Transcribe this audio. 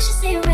puxe seu